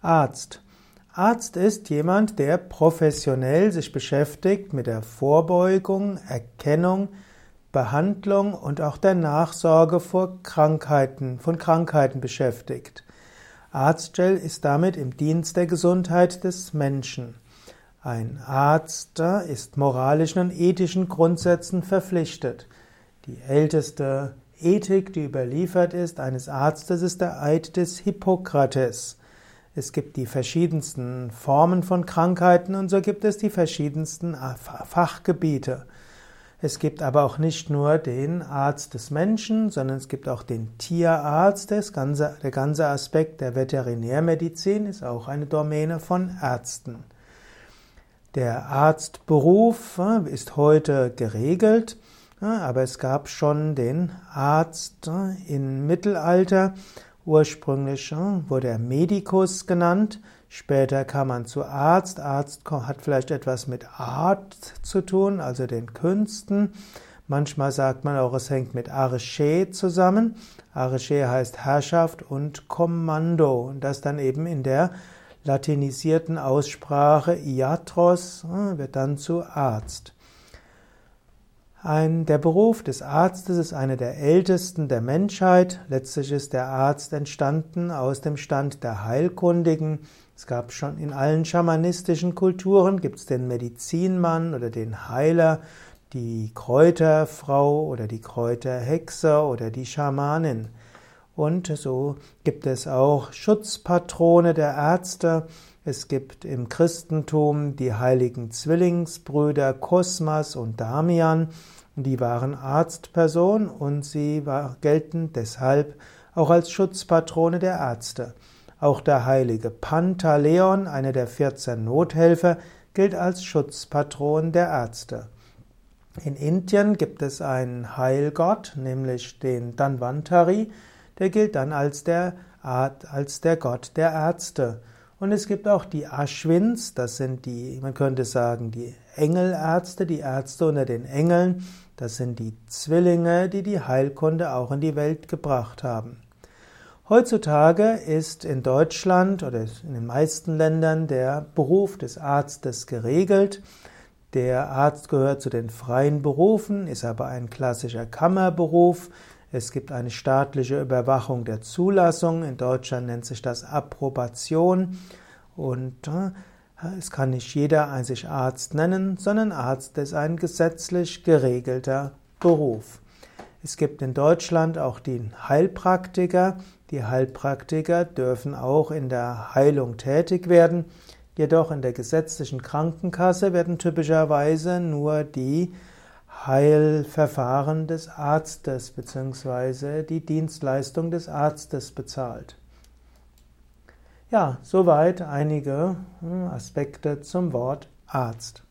Arzt. Arzt ist jemand, der professionell sich beschäftigt mit der Vorbeugung, Erkennung, Behandlung und auch der Nachsorge vor Krankheiten, von Krankheiten beschäftigt. Arztstell ist damit im Dienst der Gesundheit des Menschen. Ein Arzt ist moralischen und ethischen Grundsätzen verpflichtet. Die älteste Ethik, die überliefert ist, eines Arztes, ist der Eid des Hippokrates. Es gibt die verschiedensten Formen von Krankheiten und so gibt es die verschiedensten Fachgebiete. Es gibt aber auch nicht nur den Arzt des Menschen, sondern es gibt auch den Tierarzt. Das ganze, der ganze Aspekt der Veterinärmedizin ist auch eine Domäne von Ärzten. Der Arztberuf äh, ist heute geregelt, äh, aber es gab schon den Arzt äh, im Mittelalter Ursprünglich wurde er Medicus genannt, später kam man zu Arzt. Arzt hat vielleicht etwas mit Art zu tun, also den Künsten. Manchmal sagt man auch, es hängt mit Arche zusammen. Arche heißt Herrschaft und Kommando. Und das dann eben in der latinisierten Aussprache Iatros wird dann zu Arzt. Ein, der Beruf des Arztes ist einer der ältesten der Menschheit. Letztlich ist der Arzt entstanden aus dem Stand der Heilkundigen. Es gab schon in allen schamanistischen Kulturen gibt es den Medizinmann oder den Heiler, die Kräuterfrau oder die Kräuterhexe oder die Schamanin. Und so gibt es auch Schutzpatrone der Ärzte. Es gibt im Christentum die heiligen Zwillingsbrüder Kosmas und Damian. Die waren Arztpersonen und sie war, gelten deshalb auch als Schutzpatrone der Ärzte. Auch der heilige Pantaleon, einer der 14 Nothelfer, gilt als Schutzpatron der Ärzte. In Indien gibt es einen Heilgott, nämlich den Danvantari, der gilt dann als der, als der Gott der Ärzte. Und es gibt auch die Ashwins, das sind die, man könnte sagen, die Engelärzte, die Ärzte unter den Engeln. Das sind die Zwillinge, die die Heilkunde auch in die Welt gebracht haben. Heutzutage ist in Deutschland oder in den meisten Ländern der Beruf des Arztes geregelt. Der Arzt gehört zu den freien Berufen, ist aber ein klassischer Kammerberuf. Es gibt eine staatliche Überwachung der Zulassung. In Deutschland nennt sich das Approbation. Und äh, es kann nicht jeder sich Arzt nennen, sondern Arzt ist ein gesetzlich geregelter Beruf. Es gibt in Deutschland auch die Heilpraktiker. Die Heilpraktiker dürfen auch in der Heilung tätig werden. Jedoch in der gesetzlichen Krankenkasse werden typischerweise nur die Heilverfahren des Arztes bzw. die Dienstleistung des Arztes bezahlt. Ja, soweit einige hm, Aspekte zum Wort Arzt.